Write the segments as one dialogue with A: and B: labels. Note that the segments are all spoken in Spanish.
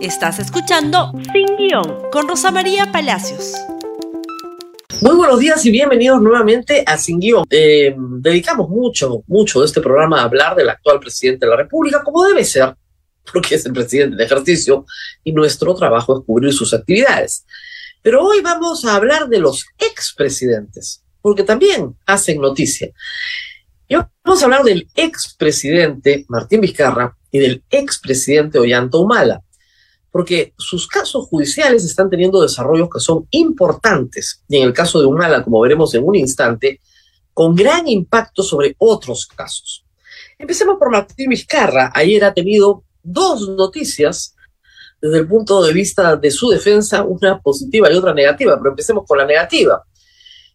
A: Estás escuchando Sin Guión con Rosa María Palacios.
B: Muy buenos días y bienvenidos nuevamente a Sin Guión. Eh, dedicamos mucho, mucho de este programa a hablar del actual presidente de la República, como debe ser, porque es el presidente de ejercicio y nuestro trabajo es cubrir sus actividades. Pero hoy vamos a hablar de los expresidentes, porque también hacen noticia. Y vamos a hablar del expresidente Martín Vizcarra y del expresidente Ollanta Humala porque sus casos judiciales están teniendo desarrollos que son importantes, y en el caso de Humala, como veremos en un instante, con gran impacto sobre otros casos. Empecemos por Martín Vizcarra. Ayer ha tenido dos noticias desde el punto de vista de su defensa, una positiva y otra negativa, pero empecemos con la negativa.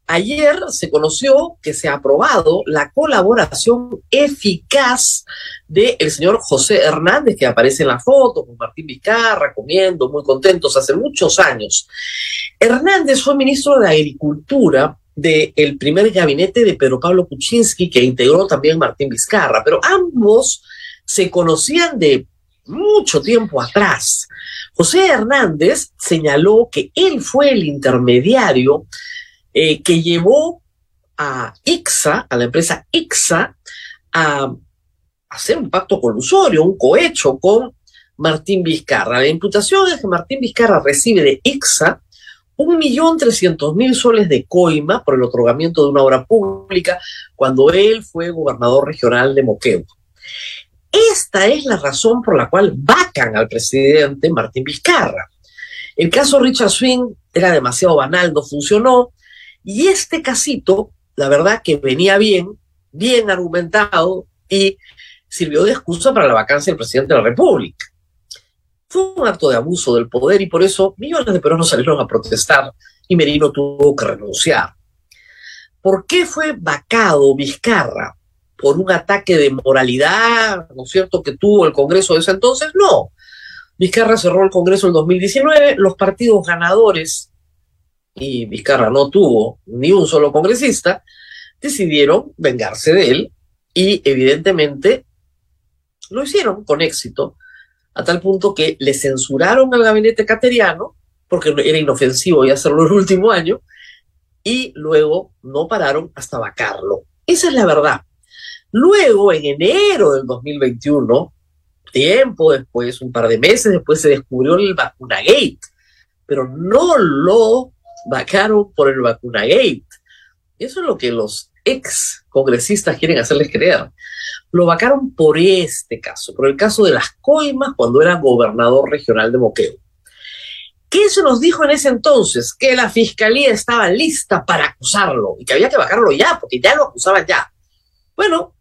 B: Ayer se conoció que se ha aprobado la colaboración eficaz del señor José Hernández, que aparece en la foto con Martín Vizcarra, comiendo, muy contentos hace muchos años. Hernández fue ministro de Agricultura del primer gabinete de Pedro Pablo Kuczynski, que integró también Martín Vizcarra, pero ambos se conocían de mucho tiempo atrás. José Hernández señaló que él fue el intermediario eh, que llevó a IXA, a la empresa IXA, a hacer un pacto colusorio, un cohecho con Martín Vizcarra. La imputación es que Martín Vizcarra recibe de IXA un millón trescientos mil soles de coima por el otorgamiento de una obra pública cuando él fue gobernador regional de Moquegua. Esta es la razón por la cual vacan al presidente Martín Vizcarra. El caso Richard Swing era demasiado banal, no funcionó. Y este casito, la verdad que venía bien, bien argumentado y sirvió de excusa para la vacancia del presidente de la República. Fue un acto de abuso del poder y por eso millones de peruanos salieron a protestar y Merino tuvo que renunciar. ¿Por qué fue vacado Vizcarra? ¿Por un ataque de moralidad, ¿no es cierto?, que tuvo el Congreso de ese entonces? No. Vizcarra cerró el Congreso en 2019, los partidos ganadores y Vizcarra no tuvo ni un solo congresista, decidieron vengarse de él y evidentemente lo hicieron con éxito, a tal punto que le censuraron al gabinete cateriano, porque era inofensivo y hacerlo el último año, y luego no pararon hasta vacarlo. Esa es la verdad. Luego, en enero del 2021, tiempo después, un par de meses después, se descubrió el vacunagate, pero no lo vacaron por el vacunagate. Eso es lo que los ex congresistas quieren hacerles creer. Lo vacaron por este caso, por el caso de las coimas cuando era gobernador regional de Moqueo. ¿Qué se nos dijo en ese entonces? Que la fiscalía estaba lista para acusarlo y que había que vacarlo ya, porque ya lo acusaban ya. Bueno,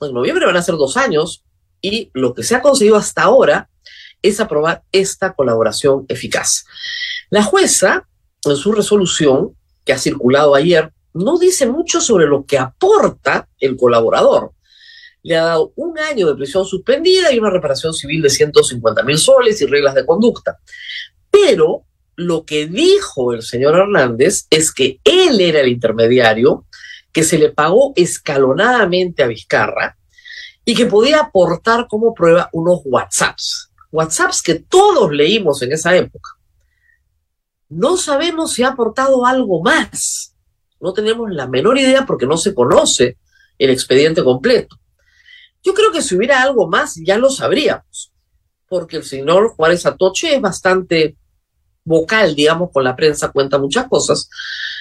B: en noviembre van a ser dos años y lo que se ha conseguido hasta ahora es aprobar esta colaboración eficaz. La jueza en su resolución que ha circulado ayer, no dice mucho sobre lo que aporta el colaborador. Le ha dado un año de prisión suspendida y una reparación civil de 150 mil soles y reglas de conducta. Pero lo que dijo el señor Hernández es que él era el intermediario, que se le pagó escalonadamente a Vizcarra y que podía aportar como prueba unos WhatsApps. WhatsApps que todos leímos en esa época. No sabemos si ha aportado algo más. No tenemos la menor idea porque no se conoce el expediente completo. Yo creo que si hubiera algo más ya lo sabríamos, porque el señor Juárez Atoche es bastante vocal, digamos, con la prensa, cuenta muchas cosas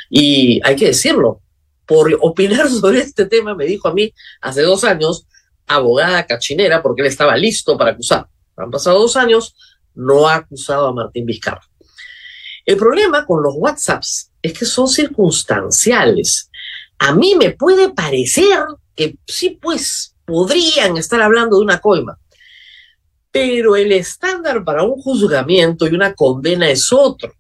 B: y hay que decirlo. Por opinar sobre este tema, me dijo a mí hace dos años, abogada cachinera, porque él estaba listo para acusar. Han pasado dos años, no ha acusado a Martín Vizcarra. El problema con los WhatsApps es que son circunstanciales. A mí me puede parecer que sí, pues podrían estar hablando de una coima, pero el estándar para un juzgamiento y una condena es otro.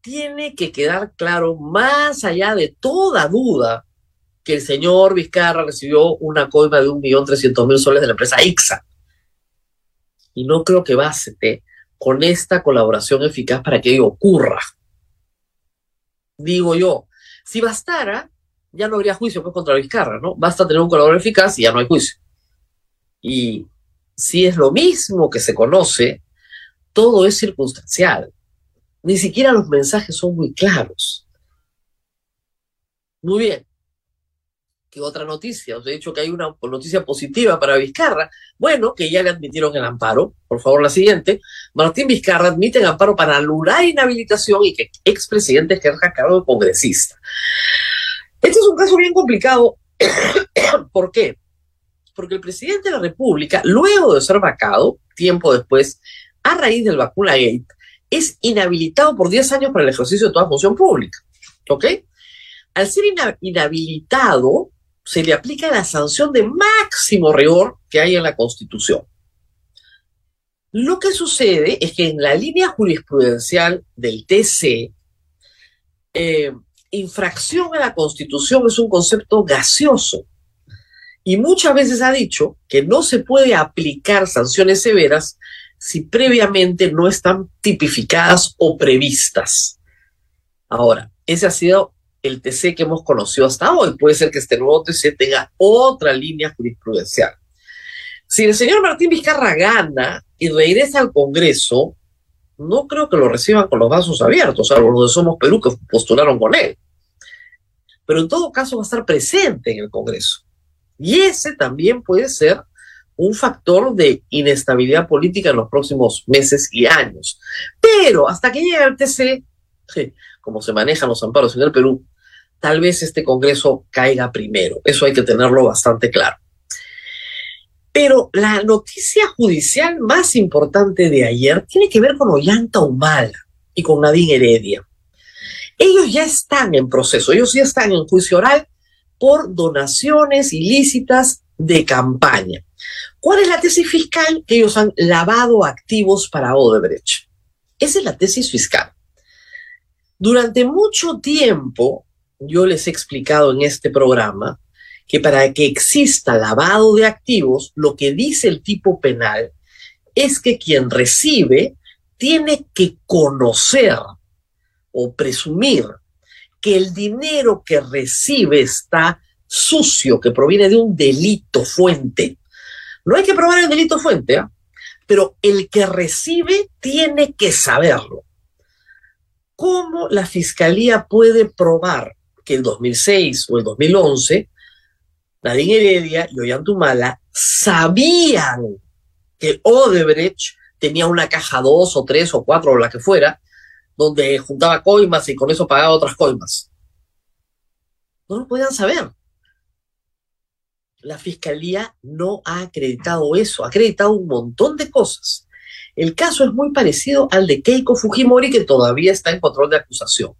B: Tiene que quedar claro, más allá de toda duda, que el señor Vizcarra recibió una coima de un millón trescientos mil soles de la empresa IXA. Y no creo que baste con esta colaboración eficaz para que ello ocurra. Digo yo, si bastara, ya no habría juicio pues, contra Vizcarra, ¿no? Basta tener un colaborador eficaz y ya no hay juicio. Y si es lo mismo que se conoce, todo es circunstancial. Ni siquiera los mensajes son muy claros. Muy bien. ¿Qué otra noticia? Os he dicho que hay una noticia positiva para Vizcarra. Bueno, que ya le admitieron el amparo. Por favor, la siguiente. Martín Vizcarra admite el amparo para anular inhabilitación y que expresidente ejerza cargo de congresista. Este es un caso bien complicado. ¿Por qué? Porque el presidente de la República, luego de ser vacado, tiempo después, a raíz del vacuna gate, es inhabilitado por 10 años para el ejercicio de toda función pública. ¿Ok? Al ser inhabilitado, se le aplica la sanción de máximo rigor que hay en la Constitución. Lo que sucede es que en la línea jurisprudencial del TC, eh, infracción a la Constitución es un concepto gaseoso. Y muchas veces ha dicho que no se puede aplicar sanciones severas si previamente no están tipificadas o previstas. Ahora, ese ha sido el TC que hemos conocido hasta hoy. Puede ser que este nuevo TC tenga otra línea jurisprudencial. Si el señor Martín Vizcarra gana y regresa al Congreso, no creo que lo reciban con los brazos abiertos, a los de Somos Perú que postularon con él. Pero en todo caso va a estar presente en el Congreso. Y ese también puede ser un factor de inestabilidad política en los próximos meses y años. Pero hasta que llegue el TC, como se manejan los amparos en el Perú, tal vez este Congreso caiga primero. Eso hay que tenerlo bastante claro. Pero la noticia judicial más importante de ayer tiene que ver con Ollanta Humala y con Nadine Heredia. Ellos ya están en proceso, ellos ya están en juicio oral por donaciones ilícitas de campaña. ¿Cuál es la tesis fiscal? Que ellos han lavado activos para Odebrecht. Esa es la tesis fiscal. Durante mucho tiempo, yo les he explicado en este programa que para que exista lavado de activos, lo que dice el tipo penal es que quien recibe tiene que conocer o presumir que el dinero que recibe está sucio, que proviene de un delito fuente. No hay que probar el delito fuente, ¿ah? pero el que recibe tiene que saberlo. ¿Cómo la fiscalía puede probar que el 2006 o el 2011 Nadine Heredia y Ollantumala sabían que Odebrecht tenía una caja dos o tres o cuatro o la que fuera, donde juntaba coimas y con eso pagaba otras coimas? No lo podían saber la fiscalía no ha acreditado eso, ha acreditado un montón de cosas. El caso es muy parecido al de Keiko Fujimori, que todavía está en control de acusación.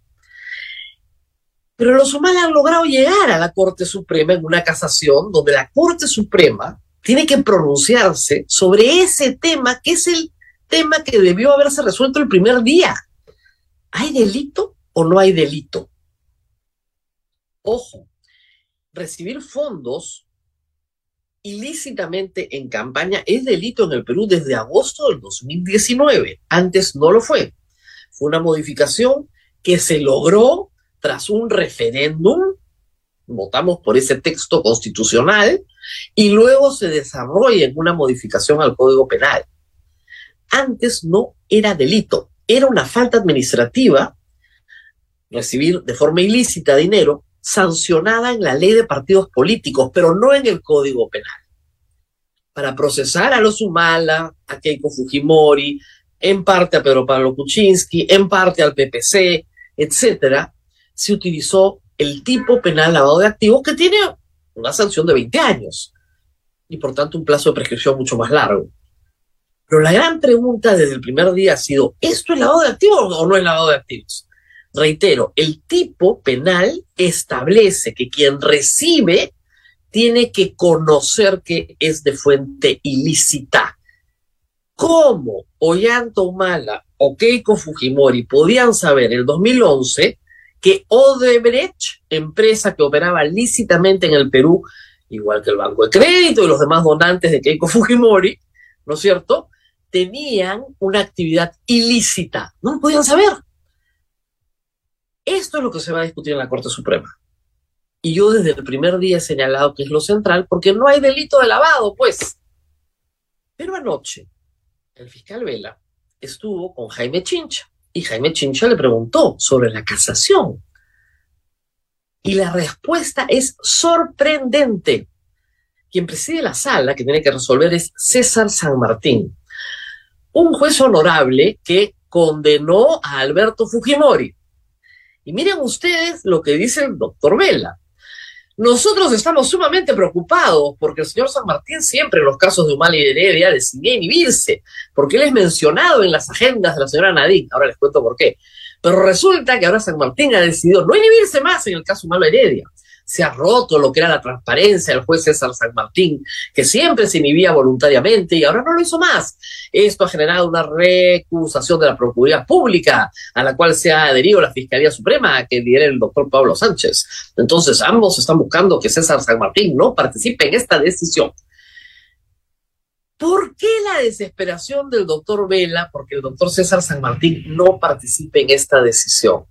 B: Pero los humanos han logrado llegar a la Corte Suprema en una casación donde la Corte Suprema tiene que pronunciarse sobre ese tema, que es el tema que debió haberse resuelto el primer día. ¿Hay delito o no hay delito? Ojo, recibir fondos ilícitamente en campaña es delito en el Perú desde agosto del 2019. Antes no lo fue. Fue una modificación que se logró tras un referéndum, votamos por ese texto constitucional, y luego se desarrolla en una modificación al Código Penal. Antes no era delito, era una falta administrativa recibir de forma ilícita dinero sancionada en la ley de partidos políticos, pero no en el Código Penal. Para procesar a los Humala, a Keiko Fujimori, en parte a Pedro Pablo Kuczynski, en parte al PPC, etcétera, se utilizó el tipo penal lavado de activos que tiene una sanción de 20 años y por tanto un plazo de prescripción mucho más largo. Pero la gran pregunta desde el primer día ha sido, ¿esto es lavado de activos o no es lavado de activos? Reitero, el tipo penal establece que quien recibe tiene que conocer que es de fuente ilícita. ¿Cómo Ollanta Humala o Keiko Fujimori podían saber en el 2011 que Odebrecht, empresa que operaba lícitamente en el Perú, igual que el Banco de Crédito y los demás donantes de Keiko Fujimori, ¿no es cierto?, tenían una actividad ilícita. No lo podían saber. Esto es lo que se va a discutir en la Corte Suprema. Y yo desde el primer día he señalado que es lo central, porque no hay delito de lavado, pues. Pero anoche, el fiscal Vela estuvo con Jaime Chincha y Jaime Chincha le preguntó sobre la casación. Y la respuesta es sorprendente. Quien preside la sala que tiene que resolver es César San Martín, un juez honorable que condenó a Alberto Fujimori. Y miren ustedes lo que dice el doctor Vela. Nosotros estamos sumamente preocupados porque el señor San Martín siempre en los casos de Humala y Heredia decidía inhibirse, porque él es mencionado en las agendas de la señora Nadine. Ahora les cuento por qué. Pero resulta que ahora San Martín ha decidido no inhibirse más en el caso Humala Heredia se ha roto lo que era la transparencia del juez César San Martín, que siempre se inhibía voluntariamente y ahora no lo hizo más. Esto ha generado una recusación de la Procuraduría Pública, a la cual se ha adherido la Fiscalía Suprema, que lidera el doctor Pablo Sánchez. Entonces, ambos están buscando que César San Martín no participe en esta decisión. ¿Por qué la desesperación del doctor Vela? Porque el doctor César San Martín no participe en esta decisión.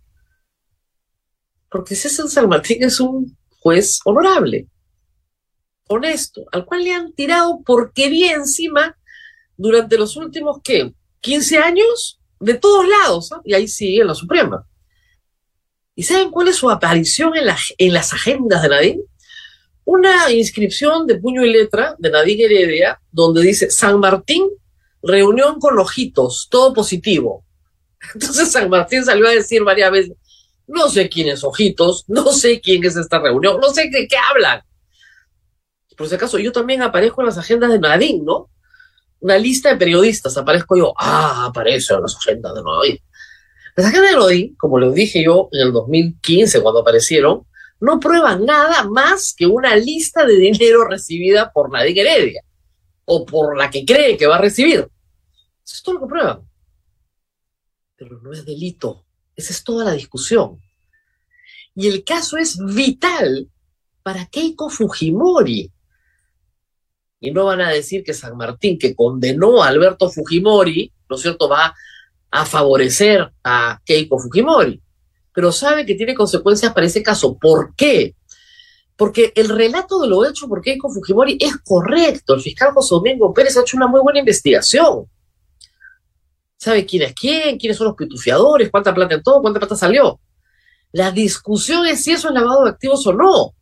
B: Porque César San Martín es un juez honorable, honesto, al cual le han tirado porquería encima durante los últimos, ¿qué? 15 años de todos lados, y ahí sigue en la Suprema. ¿Y saben cuál es su aparición en, en las agendas de Nadine? Una inscripción de puño y letra de Nadine Heredia, donde dice San Martín, reunión con ojitos, todo positivo. Entonces San Martín salió a decir varias veces, no sé quién es Ojitos, no sé quién es esta reunión, no sé de qué hablan. Por si acaso, yo también aparezco en las agendas de Nadine, ¿no? Una lista de periodistas, aparezco yo, ah, aparece en las agendas de Nadine. Las agendas de Nadine, como les dije yo en el 2015 cuando aparecieron, no prueban nada más que una lista de dinero recibida por Nadine Heredia, o por la que cree que va a recibir. Eso es todo lo que prueban. Pero no es delito esa es toda la discusión. Y el caso es vital para Keiko Fujimori. Y no van a decir que San Martín, que condenó a Alberto Fujimori, ¿no es cierto?, va a favorecer a Keiko Fujimori. Pero sabe que tiene consecuencias para ese caso. ¿Por qué? Porque el relato de lo hecho por Keiko Fujimori es correcto. El fiscal José Domingo Pérez ha hecho una muy buena investigación sabe quién es quién, quiénes son los pitufiadores, cuánta plata entró, cuánta plata salió. La discusión es si eso es lavado de activos o no.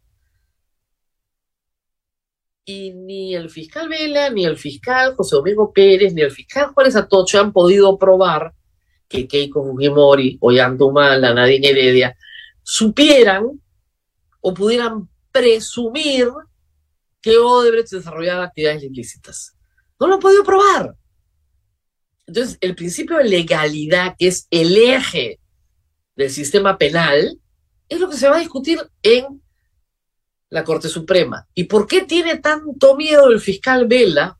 B: Y ni el fiscal Vela, ni el fiscal José Domingo Pérez, ni el fiscal Juárez Atocho han podido probar que Keiko Fujimori, la Nadine Heredia, supieran o pudieran presumir que Odebrecht desarrollaba actividades ilícitas. No lo han podido probar. Entonces, el principio de legalidad, que es el eje del sistema penal, es lo que se va a discutir en la Corte Suprema. ¿Y por qué tiene tanto miedo el fiscal Vela?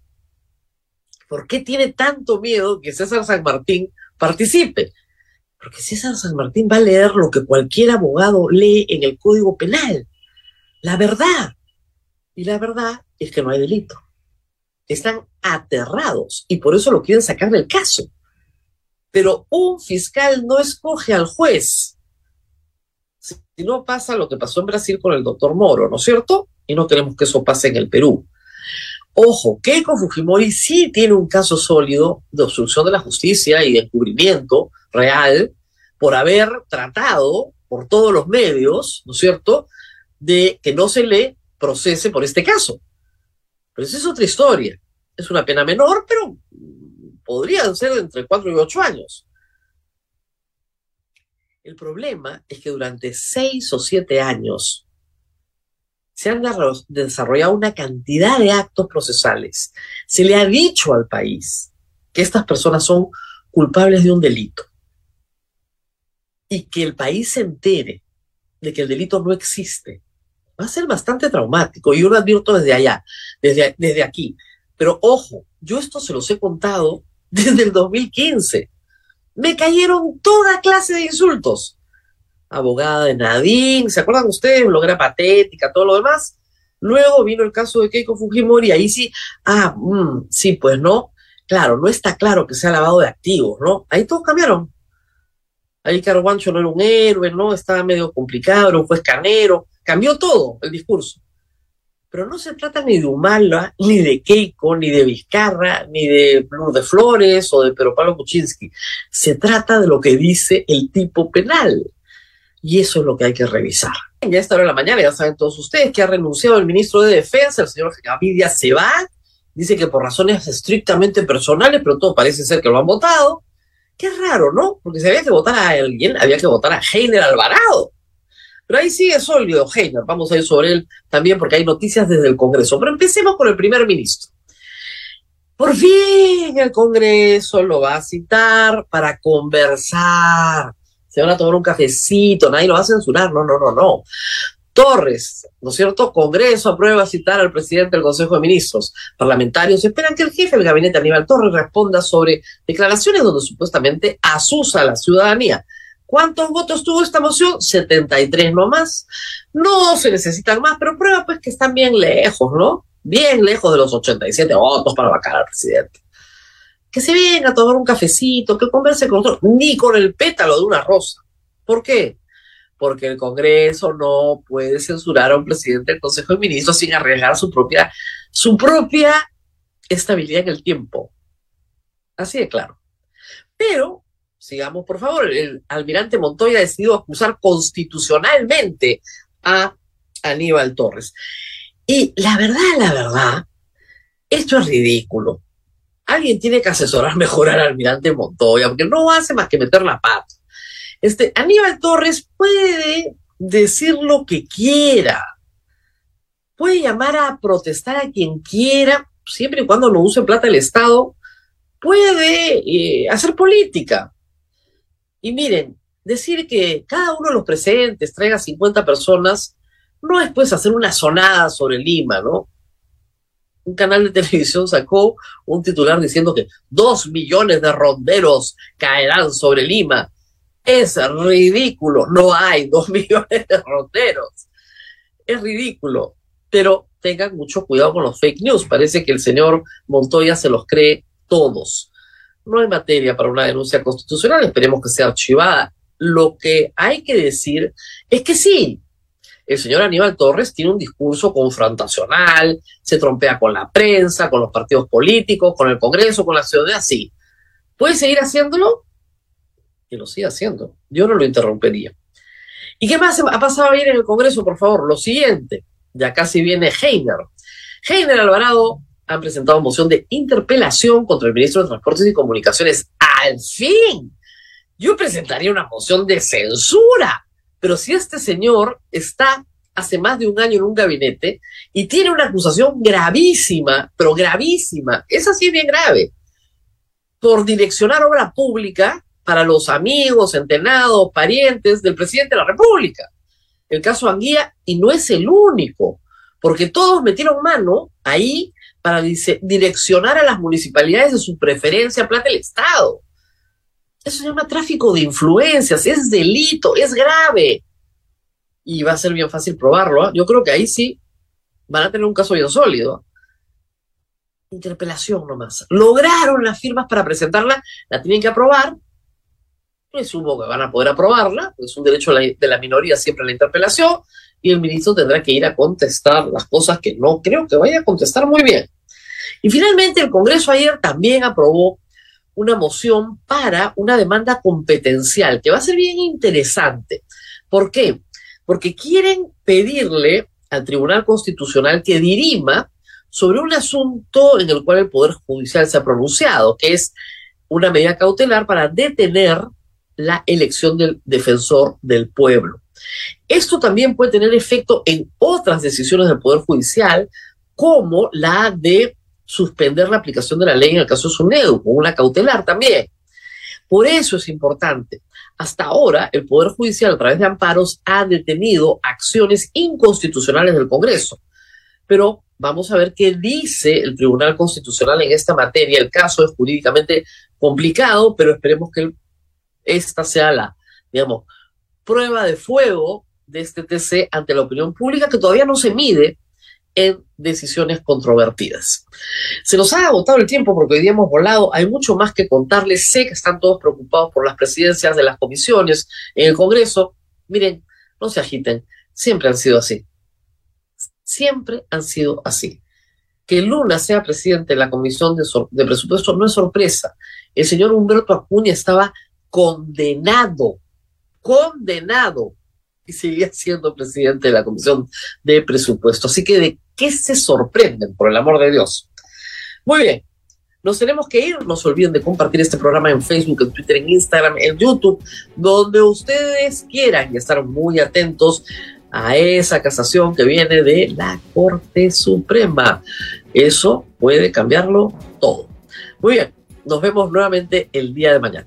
B: ¿Por qué tiene tanto miedo que César San Martín participe? Porque César San Martín va a leer lo que cualquier abogado lee en el Código Penal, la verdad. Y la verdad es que no hay delito están aterrados y por eso lo quieren sacar del caso. Pero un fiscal no escoge al juez. Si no pasa lo que pasó en Brasil con el doctor Moro, ¿no es cierto? Y no queremos que eso pase en el Perú. Ojo, Keiko Fujimori sí tiene un caso sólido de obstrucción de la justicia y de encubrimiento real por haber tratado por todos los medios, ¿no es cierto?, de que no se le procese por este caso. Pero esa es otra historia. Es una pena menor, pero podría ser entre 4 y 8 años. El problema es que durante 6 o 7 años se han desarrollado una cantidad de actos procesales. Se le ha dicho al país que estas personas son culpables de un delito y que el país se entere de que el delito no existe va a ser bastante traumático. Yo lo advierto desde allá, desde, desde aquí. Pero ojo, yo esto se los he contado desde el 2015. Me cayeron toda clase de insultos. Abogada de Nadine, ¿se acuerdan ustedes? Bloguera patética, todo lo demás. Luego vino el caso de Keiko Fujimori, ahí sí, ah, mm, sí, pues no. Claro, no está claro que sea lavado de activos, ¿no? Ahí todos cambiaron. Ahí Carguancho no era un héroe, ¿no? Estaba medio complicado, era un juez canero cambió todo el discurso. Pero no se trata ni de Humala, ni de Keiko, ni de Vizcarra, ni de Blur de Flores o de Pedro Pablo Kuczynski. Se trata de lo que dice el tipo penal. Y eso es lo que hay que revisar. Ya esta hora de la mañana, ya saben todos ustedes que ha renunciado el ministro de Defensa, el señor Gavidia se va, dice que por razones estrictamente personales, pero todo parece ser que lo han votado. Qué raro, ¿no? Porque si había que votar a alguien, había que votar a Heiner Alvarado. Pero ahí sigue sólido Heiner, vamos a ir sobre él también porque hay noticias desde el Congreso. Pero empecemos con el primer ministro. Por fin el Congreso lo va a citar para conversar se van a tomar un cafecito, nadie lo va a censurar, no, no, no, no. Torres, ¿no es cierto? Congreso aprueba citar al presidente del Consejo de Ministros. Parlamentarios esperan que el jefe del gabinete Aníbal Torres responda sobre declaraciones donde supuestamente asusa a la ciudadanía. ¿Cuántos votos tuvo esta moción? 73 nomás. No se necesitan más, pero prueba pues que están bien lejos, ¿no? Bien lejos de los 87 votos para vacar al presidente que se venga a tomar un cafecito, que converse con nosotros, ni con el pétalo de una rosa. ¿Por qué? Porque el Congreso no puede censurar a un presidente del Consejo de Ministros sin arriesgar su propia, su propia estabilidad en el tiempo. Así de claro. Pero, sigamos por favor, el almirante Montoya ha decidido acusar constitucionalmente a Aníbal Torres. Y la verdad, la verdad, esto es ridículo alguien tiene que asesorar mejor al almirante Montoya, porque no hace más que meter la pata. Este, Aníbal Torres puede decir lo que quiera, puede llamar a protestar a quien quiera, siempre y cuando no use plata del Estado, puede eh, hacer política. Y miren, decir que cada uno de los presentes traiga 50 personas no es pues hacer una sonada sobre Lima, ¿no? un canal de televisión sacó un titular diciendo que dos millones de ronderos caerán sobre Lima. Es ridículo, no hay dos millones de ronderos. Es ridículo, pero tengan mucho cuidado con los fake news. Parece que el señor Montoya se los cree todos. No hay materia para una denuncia constitucional, esperemos que sea archivada. Lo que hay que decir es que sí, el señor Aníbal Torres tiene un discurso confrontacional, se trompea con la prensa, con los partidos políticos, con el Congreso, con la ciudadanía, sí. ¿Puede seguir haciéndolo? Que lo siga haciendo. Yo no lo interrumpería. ¿Y qué más ha pasado ayer en el Congreso, por favor? Lo siguiente, ya casi viene Heiner. Heiner Alvarado han presentado moción de interpelación contra el ministro de Transportes y Comunicaciones. ¡Al fin! Yo presentaría una moción de censura pero si este señor está hace más de un año en un gabinete y tiene una acusación gravísima, pero gravísima, esa sí es bien grave, por direccionar obra pública para los amigos, entrenados, parientes del presidente de la República. El caso Anguía, y no es el único, porque todos metieron mano ahí para direccionar a las municipalidades de su preferencia plata del Estado. Eso se llama tráfico de influencias, es delito, es grave. Y va a ser bien fácil probarlo. ¿ah? Yo creo que ahí sí van a tener un caso bien sólido. Interpelación nomás. Lograron las firmas para presentarla, la tienen que aprobar. Presumo que van a poder aprobarla, es un derecho de la minoría siempre la interpelación, y el ministro tendrá que ir a contestar las cosas que no creo que vaya a contestar muy bien. Y finalmente el Congreso ayer también aprobó una moción para una demanda competencial, que va a ser bien interesante. ¿Por qué? Porque quieren pedirle al Tribunal Constitucional que dirima sobre un asunto en el cual el Poder Judicial se ha pronunciado, que es una medida cautelar para detener la elección del defensor del pueblo. Esto también puede tener efecto en otras decisiones del Poder Judicial, como la de suspender la aplicación de la ley en el caso de SUNEDU, con una cautelar también. Por eso es importante. Hasta ahora, el Poder Judicial, a través de amparos, ha detenido acciones inconstitucionales del Congreso. Pero vamos a ver qué dice el Tribunal Constitucional en esta materia. El caso es jurídicamente complicado, pero esperemos que esta sea la, digamos, prueba de fuego de este TC ante la opinión pública que todavía no se mide en decisiones controvertidas. Se nos ha agotado el tiempo porque hoy día hemos volado, hay mucho más que contarles, sé que están todos preocupados por las presidencias de las comisiones en el Congreso. Miren, no se agiten, siempre han sido así. Siempre han sido así. Que Luna sea presidente de la Comisión de, de Presupuesto no es sorpresa. El señor Humberto Acuña estaba condenado, condenado, y seguía siendo presidente de la Comisión de Presupuesto. Así que, ¿de qué se sorprenden, por el amor de Dios? Muy bien, nos tenemos que ir. No se olviden de compartir este programa en Facebook, en Twitter, en Instagram, en YouTube, donde ustedes quieran y estar muy atentos a esa casación que viene de la Corte Suprema. Eso puede cambiarlo todo. Muy bien, nos vemos nuevamente el día de mañana.